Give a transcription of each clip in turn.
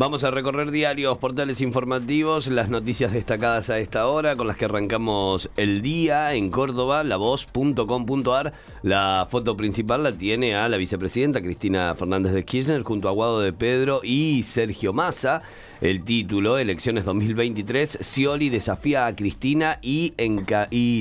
Vamos a recorrer diarios, portales informativos, las noticias destacadas a esta hora con las que arrancamos el día en Córdoba, lavoz.com.ar. La foto principal la tiene a la vicepresidenta Cristina Fernández de Kirchner junto a Guado de Pedro y Sergio Massa. El título, Elecciones 2023, Scioli desafía a Cristina y,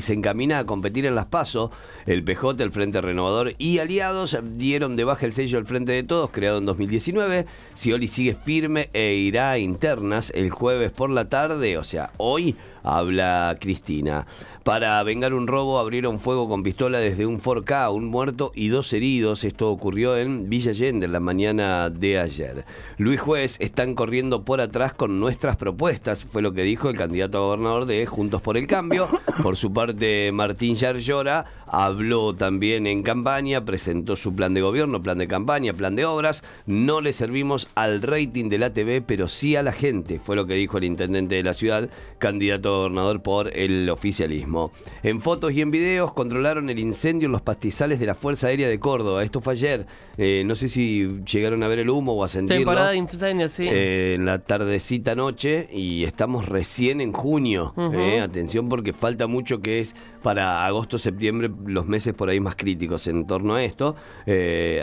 se encamina a competir en las PASO. El PJ, el Frente Renovador y aliados dieron de baja el sello al Frente de Todos, creado en 2019. Scioli sigue firme e irá a internas el jueves por la tarde, o sea, hoy habla Cristina. Para vengar un robo abrieron fuego con pistola desde un 4K, un muerto y dos heridos. Esto ocurrió en Villa Allende en la mañana de ayer. Luis Juez están corriendo por atrás con nuestras propuestas, fue lo que dijo el candidato a gobernador de Juntos por el Cambio. Por su parte, Martín Yarlora habló también en campaña, presentó su plan de gobierno, plan de campaña, plan de obras. No le servimos al rating de la TV, pero sí a la gente, fue lo que dijo el intendente de la ciudad, candidato a gobernador por el oficialismo. En fotos y en videos controlaron el incendio en los pastizales de la Fuerza Aérea de Córdoba. Esto fue ayer. Eh, no sé si llegaron a ver el humo o a sentirlo. Temporada de incendio, sí. Eh, en la tardecita noche y estamos recién en junio. eh, atención porque falta mucho que es para agosto, septiembre, los meses por ahí más críticos en torno a esto.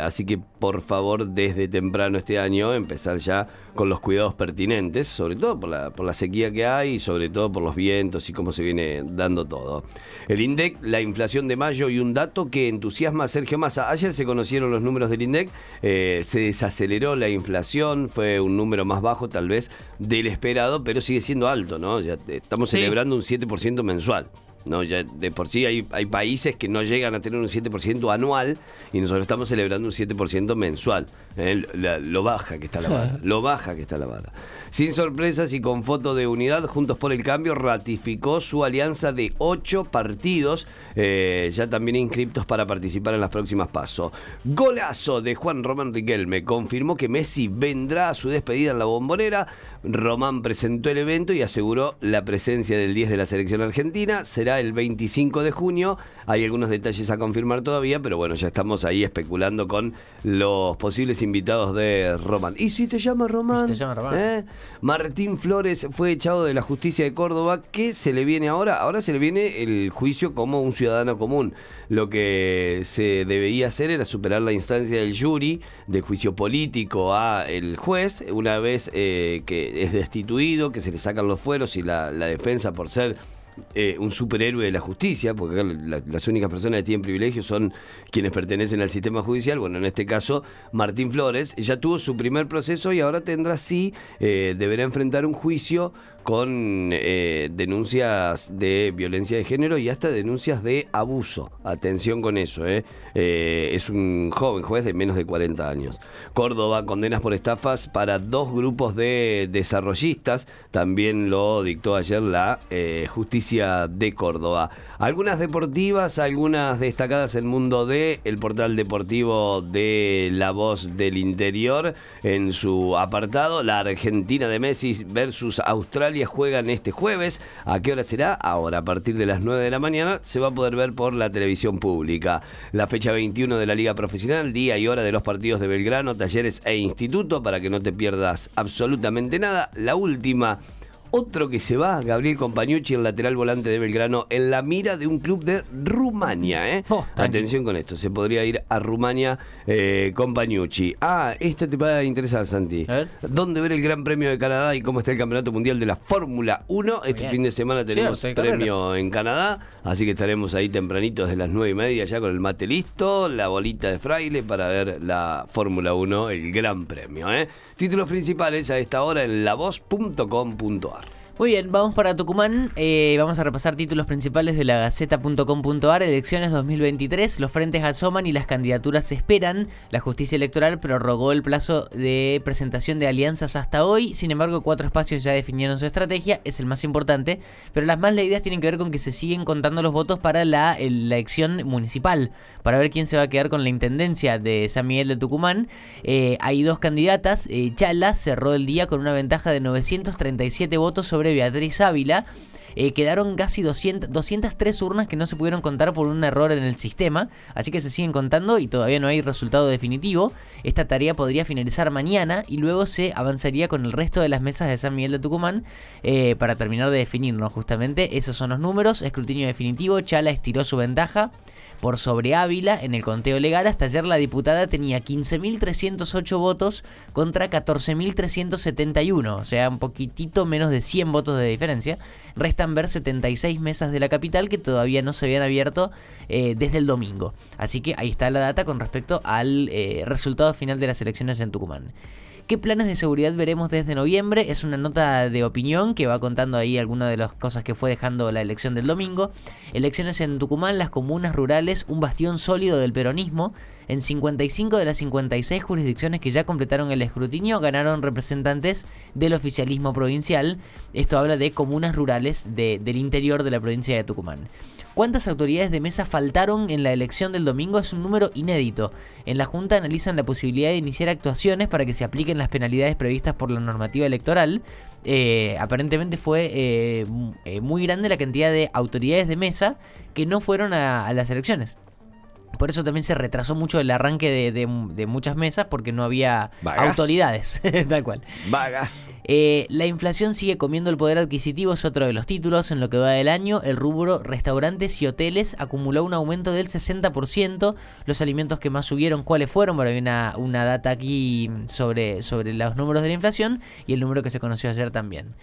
Así que por favor desde temprano este año empezar ya con los cuidados pertinentes, sobre todo por la, por la sequía que hay y sobre todo por los vientos y cómo se viene dando todo. El INDEC, la inflación de mayo y un dato que entusiasma a Sergio Massa. Ayer se conocieron los números del INDEC, eh, se desaceleró la inflación, fue un número más bajo tal vez del esperado, pero sigue siendo alto, ¿no? Ya estamos Sí. celebrando un 7% mensual. No, ya de por sí hay, hay países que no llegan a tener un 7% anual y nosotros estamos celebrando un 7% mensual. Eh, la- lo baja que está la vara, lo baja que está la vara. Sin sorpresas y con foto de unidad, Juntos por el Cambio ratificó su alianza de ocho partidos, eh, ya también inscriptos para participar en las próximas pasos. Golazo de Juan Román Riquelme, confirmó que Messi vendrá a su despedida en la bombonera. Román presentó el evento y aseguró la presencia del 10 de la selección argentina. Será el 25 de junio. Hay algunos detalles a confirmar todavía, pero bueno, ya estamos ahí especulando con los posibles invitados de Román. ¿Y si te llama Román? ¿Y si te llama Román? ¿Eh? Martín Flores fue echado de la justicia de Córdoba. ¿Qué se le viene ahora? Ahora se le viene el juicio como un ciudadano común. Lo que se debería hacer era superar la instancia del jury de juicio político a el juez, una vez eh, que es destituido, que se le sacan los fueros y la, la defensa por ser eh, un superhéroe de la justicia, porque la- las únicas personas que tienen privilegios son quienes pertenecen al sistema judicial. Bueno, en este caso, Martín Flores ya tuvo su primer proceso y ahora tendrá sí, eh, deberá enfrentar un juicio con eh, denuncias de violencia de género y hasta denuncias de abuso. Atención con eso, ¿eh? Eh, es un joven juez de menos de 40 años. Córdoba, condenas por estafas para dos grupos de desarrollistas. También lo dictó ayer la justicia de Córdoba. Algunas deportivas, algunas destacadas en mundo de el portal deportivo de La Voz del Interior en su apartado. La Argentina de Messi versus Australia juegan este jueves. ¿A qué hora será? Ahora, a partir de las 9 de la mañana, se va a poder ver por la televisión pública. La fecha 21 de la Liga Profesional, día y hora de los partidos de Belgrano, Talleres e Instituto, para que no te pierdas absolutamente nada. La última. Otro que se va, Gabriel Compañucci, el lateral volante de Belgrano, en la mira de un club de Rumania. ¿eh? Oh. Atención con esto, se podría ir a Rumania eh, Compañucci. Ah, esto te va a interesar, Santi. A ver. ¿Dónde ver el Gran Premio de Canadá y cómo está el Campeonato Mundial de la Fórmula 1? Este Bien. fin de semana tenemos premio en Canadá, así que estaremos ahí tempranito desde las 9 y media ya con el mate listo, la bolita de fraile para ver la Fórmula 1, el Gran Premio. ¿eh? Títulos principales a esta hora en lavoz.com.ar. Muy bien, vamos para Tucumán. eh, vamos a repasar títulos principales de la Gaceta.com.ar. Elecciones 2023. Los frentes asoman y las candidaturas se esperan. La justicia electoral prorrogó el plazo de presentación de alianzas hasta hoy. Sin embargo, cuatro espacios ya definieron su estrategia. Es el más importante. Pero las más leídas tienen que ver con que se siguen contando los votos para la elección municipal. Para ver quién se va a quedar con la intendencia de San Miguel de Tucumán. Eh, hay dos candidatas. Eh, Chala cerró el día con una ventaja de 937 votos sobre Beatriz Ávila. eh, quedaron casi 200, 203 urnas que no se pudieron contar por un error en el sistema, así que se siguen contando y todavía no hay resultado definitivo. Esta tarea podría finalizar mañana y luego se avanzaría con el resto de las mesas de San Miguel de Tucumán eh, para terminar de definirnos justamente. Esos son los números, escrutinio definitivo, Chala estiró su ventaja por sobre Ávila en el conteo legal. Hasta ayer la diputada tenía 15.308 votos contra 14.371, o sea, un poquitito menos de 100 votos de diferencia. Restan ver 76 mesas de la capital que todavía no se habían abierto eh, desde el domingo. Así que ahí está la data con respecto al eh, resultado final de las elecciones en Tucumán. ¿Qué planes de seguridad veremos desde noviembre? Es una nota de opinión que va contando ahí algunas de las cosas que fue dejando la elección del domingo. Elecciones en Tucumán, las comunas rurales, un bastión sólido del peronismo. En 55 de las 56 jurisdicciones que ya completaron el escrutinio ganaron representantes del oficialismo provincial. Esto habla de comunas rurales del interior de la provincia de Tucumán. ¿Cuántas autoridades de mesa faltaron en la elección del domingo? Es un número inédito. En la Junta analizan la posibilidad de iniciar actuaciones para que se apliquen las penalidades previstas por la normativa electoral. Eh, aparentemente fue eh, eh, muy grande la cantidad de autoridades de mesa que no fueron a las elecciones. Por eso también se retrasó mucho el arranque de, muchas mesas porque no había autoridades, tal cual. Vagas. Eh, la inflación sigue comiendo el poder adquisitivo, es otro de los títulos. En lo que va del año, el rubro restaurantes y hoteles acumuló un aumento del 60%. Los alimentos que más subieron, ¿cuáles fueron? Bueno, hay una, una data aquí sobre, sobre los números de la inflación y el número que se conoció ayer también.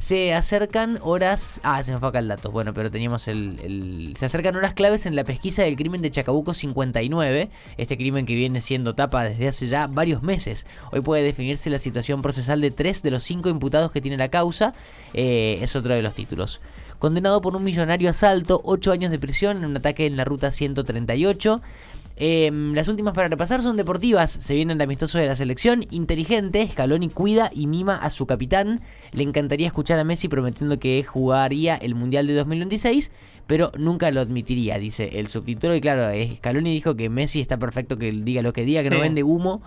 Se acercan horas. Ah, se me fue acá el dato. Bueno, pero teníamos el, Se acercan horas claves en la pesquisa del crimen de Chacabuco 59. Este crimen que viene siendo tapa desde hace ya varios meses. Hoy puede definirse la situación procesal de tres de los cinco imputados que tiene la causa. Eh, es otro de los títulos condenado por un millonario asalto, 8 años de prisión en un ataque en la ruta 138. Em, las últimas para repasar son deportivas. Se viene el amistoso de la selección. Inteligente, Scaloni cuida y mima a su capitán. Le encantaría escuchar a Messi prometiendo que jugaría el Mundial de 2026, pero nunca lo admitiría, dice el subtítulo. Y claro, Scaloni dijo que Messi está perfecto que diga lo que diga, que no vende humo.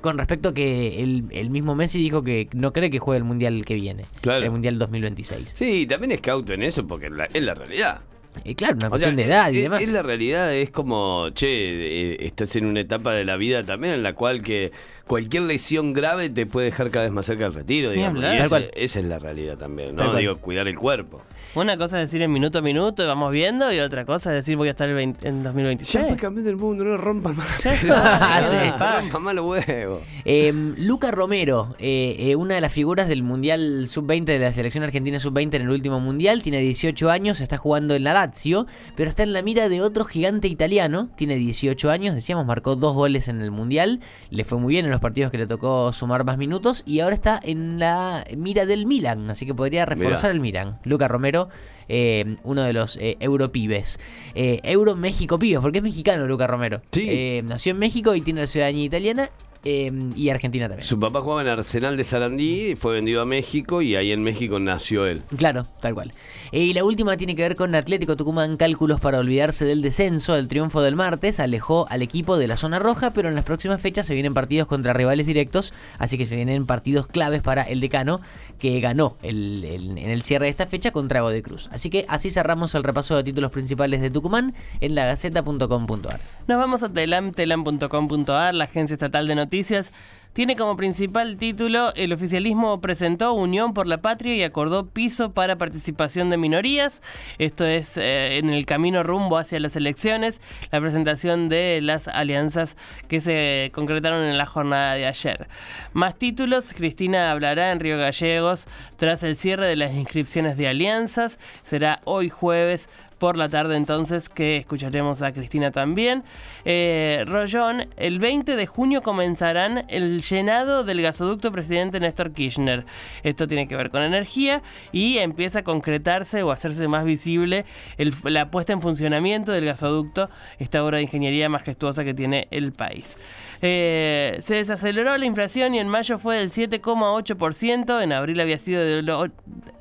Con respecto a que el, mismo Messi dijo que no cree que juegue el Mundial que viene. El Mundial 2026. Sí, también es cauto en eso porque es la realidad. Y claro, una cuestión de edad y demás. Es la realidad, es como, che, eh, estás en una etapa de la vida también en la cual que cualquier lesión grave te puede dejar cada vez más cerca del retiro, digamos. esa, es la realidad también, ¿no? Digo, cuidar el cuerpo. Una cosa es decir en minuto a minuto, vamos viendo, y otra cosa es decir voy a estar en 2026. Ya fue campeón del mundo, no rompan más. rompan más los huevos. Em, Luca Romero, eh, eh, una de las figuras del Mundial Sub-20 de la selección argentina Sub-20 en el último Mundial, tiene 18 años, está jugando en la Lazio, pero está en la mira de otro gigante italiano, tiene 18 años, decíamos, marcó dos goles en el Mundial, le fue muy bien en los partidos que le tocó sumar más minutos y ahora está en la mira del Milan, así que podría reforzar el Milan. Luca Romero, eh, uno de los eh, europibes. Eh, Euro México pibes, porque es mexicano Luca Romero. Sí. nació en México y tiene la ciudadanía italiana Em, y Argentina también. Su papá jugaba en Arsenal de Sarandí, fue vendido a México y ahí en México nació él. Claro, tal cual. Eh, y la última tiene que ver con Atlético Tucumán, cálculos para olvidarse del descenso. El triunfo del martes alejó al equipo de la zona roja, pero en las próximas fechas se vienen partidos contra rivales directos, así que se vienen partidos claves para el decano que ganó en el cierre de esta fecha contra de Cruz. Así que así cerramos el repaso de títulos principales de Tucumán en lagaceta.com.ar. Nos vamos a telam, telam.com.ar, la agencia estatal de noticias tiene como principal título El oficialismo presentó Unión por la Patria y acordó piso para participación de minorías. Esto es eh, en el camino rumbo hacia las elecciones, la presentación de las alianzas que se concretaron en la jornada de ayer. Más títulos, Cristina hablará en Río Gallegos tras el cierre de las inscripciones de alianzas. Será hoy jueves por la tarde entonces que escucharemos a Cristina también. Eh, Rollón, el 20 de junio comenzarán el llenado del gasoducto presidente Néstor Kirchner. Esto tiene que ver con energía y empieza a concretarse o a hacerse más visible la puesta en funcionamiento del gasoducto, esta obra de ingeniería majestuosa que tiene el país. Eh, se desaceleró la inflación y en mayo fue del 7,8%, en abril había sido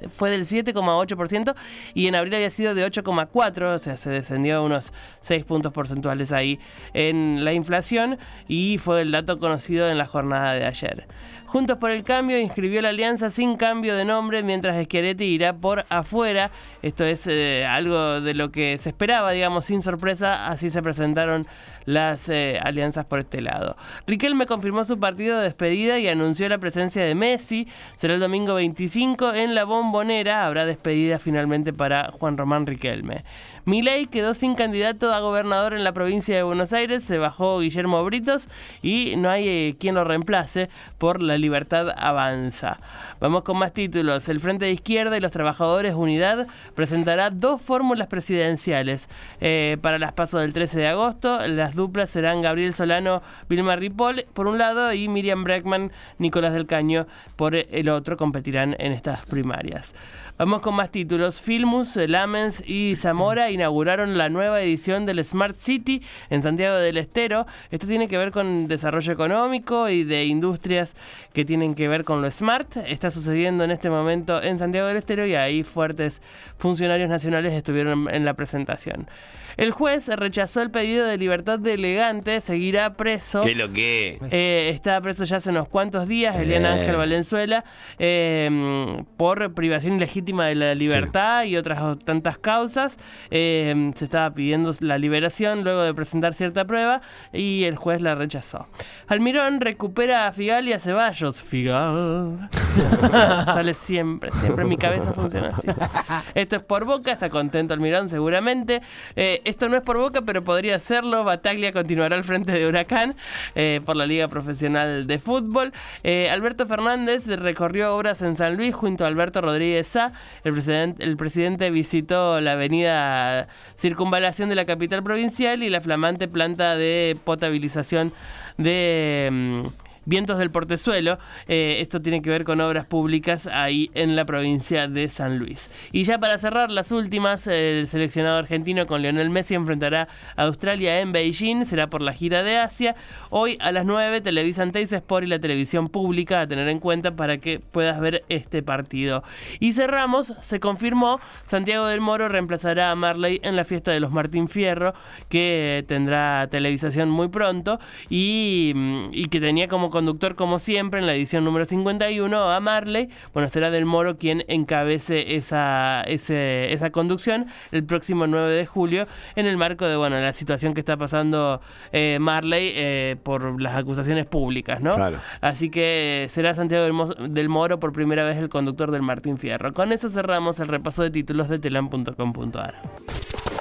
fue del 7,8% y en abril había sido de 8,4%, o sea, se descendió unos 6 puntos porcentuales ahí en la inflación y fue el dato conocido en la jornada de ayer. Juntos por el Cambio inscribió la alianza sin cambio de nombre, mientras Schiaretti irá por afuera. Esto es eh, algo de lo que se esperaba, digamos, sin sorpresa. Así se presentaron las eh, alianzas por este lado. Riquelme confirmó su partido de despedida y anunció la presencia de Messi. Será el domingo 25 en la Bombonera. Habrá despedida finalmente para Juan Román Riquelme. Milei quedó sin candidato a gobernador en la provincia de Buenos Aires. Se bajó Guillermo Britos y no hay eh, quien lo reemplace por la libertad avanza. Vamos con más títulos. El Frente de Izquierda y los Trabajadores Unidad presentará dos fórmulas presidenciales eh, para las pasos del 13 de agosto. Las duplas serán Gabriel Solano, Vilma Ripoll por un lado y Miriam Breckman, Nicolás del Caño por el otro. Competirán en estas primarias. Vamos con más títulos. Filmus, Lamens y Zamora inauguraron la nueva edición del Smart City en Santiago del Estero. Esto tiene que ver con desarrollo económico y de industrias que tienen que ver con lo smart. Está sucediendo en este momento en Santiago del Estero y ahí fuertes funcionarios nacionales estuvieron en la presentación. El juez rechazó el pedido de libertad de elegante, seguirá preso. ¿Qué lo que? Eh, está preso ya hace unos cuantos días, Eliana Ángel Valenzuela, eh, por privación ilegítima de la libertad y otras tantas causas. Eh, se estaba pidiendo la liberación luego de presentar cierta prueba y el juez la rechazó. Almirón recupera a Figal y a Ceballos. Figal. Sale siempre, siempre. Mi cabeza funciona así. Esto es por boca, está contento Almirón seguramente. esto no es por boca, pero podría serlo. Bataglia continuará al frente de Huracán por la Liga Profesional de Fútbol. Alberto Fernández recorrió obras en San Luis junto a Alberto Rodríguez Sá. El presidente, el presidente visitó la avenida Circunvalación de la capital provincial y la flamante planta de potabilización de... Mm, Vientos del Portezuelo. Eh, esto tiene que ver con obras públicas ahí en la provincia de San Luis. Y ya para cerrar las últimas, el seleccionado argentino con Lionel Messi enfrentará a Australia en Beijing, será por la gira de Asia. Hoy a las 9 televisan Teis Sport y la televisión pública a tener en cuenta para que puedas ver este partido. Y cerramos, se confirmó, Santiago del Moro reemplazará a Marley en la fiesta de los Martín Fierro, que tendrá televisación muy pronto y, y que tenía como conductor, como siempre, en la edición número 51, a Marley. Bueno, será Del Moro quien encabece esa, esa conducción el próximo 9 de julio, en el marco de bueno la situación que está pasando eh, Marley eh, por las acusaciones públicas, ¿no? Así que será Santiago del, del, Moro por primera vez el conductor del Martín Fierro. Con eso cerramos el repaso de títulos de telam.com.ar.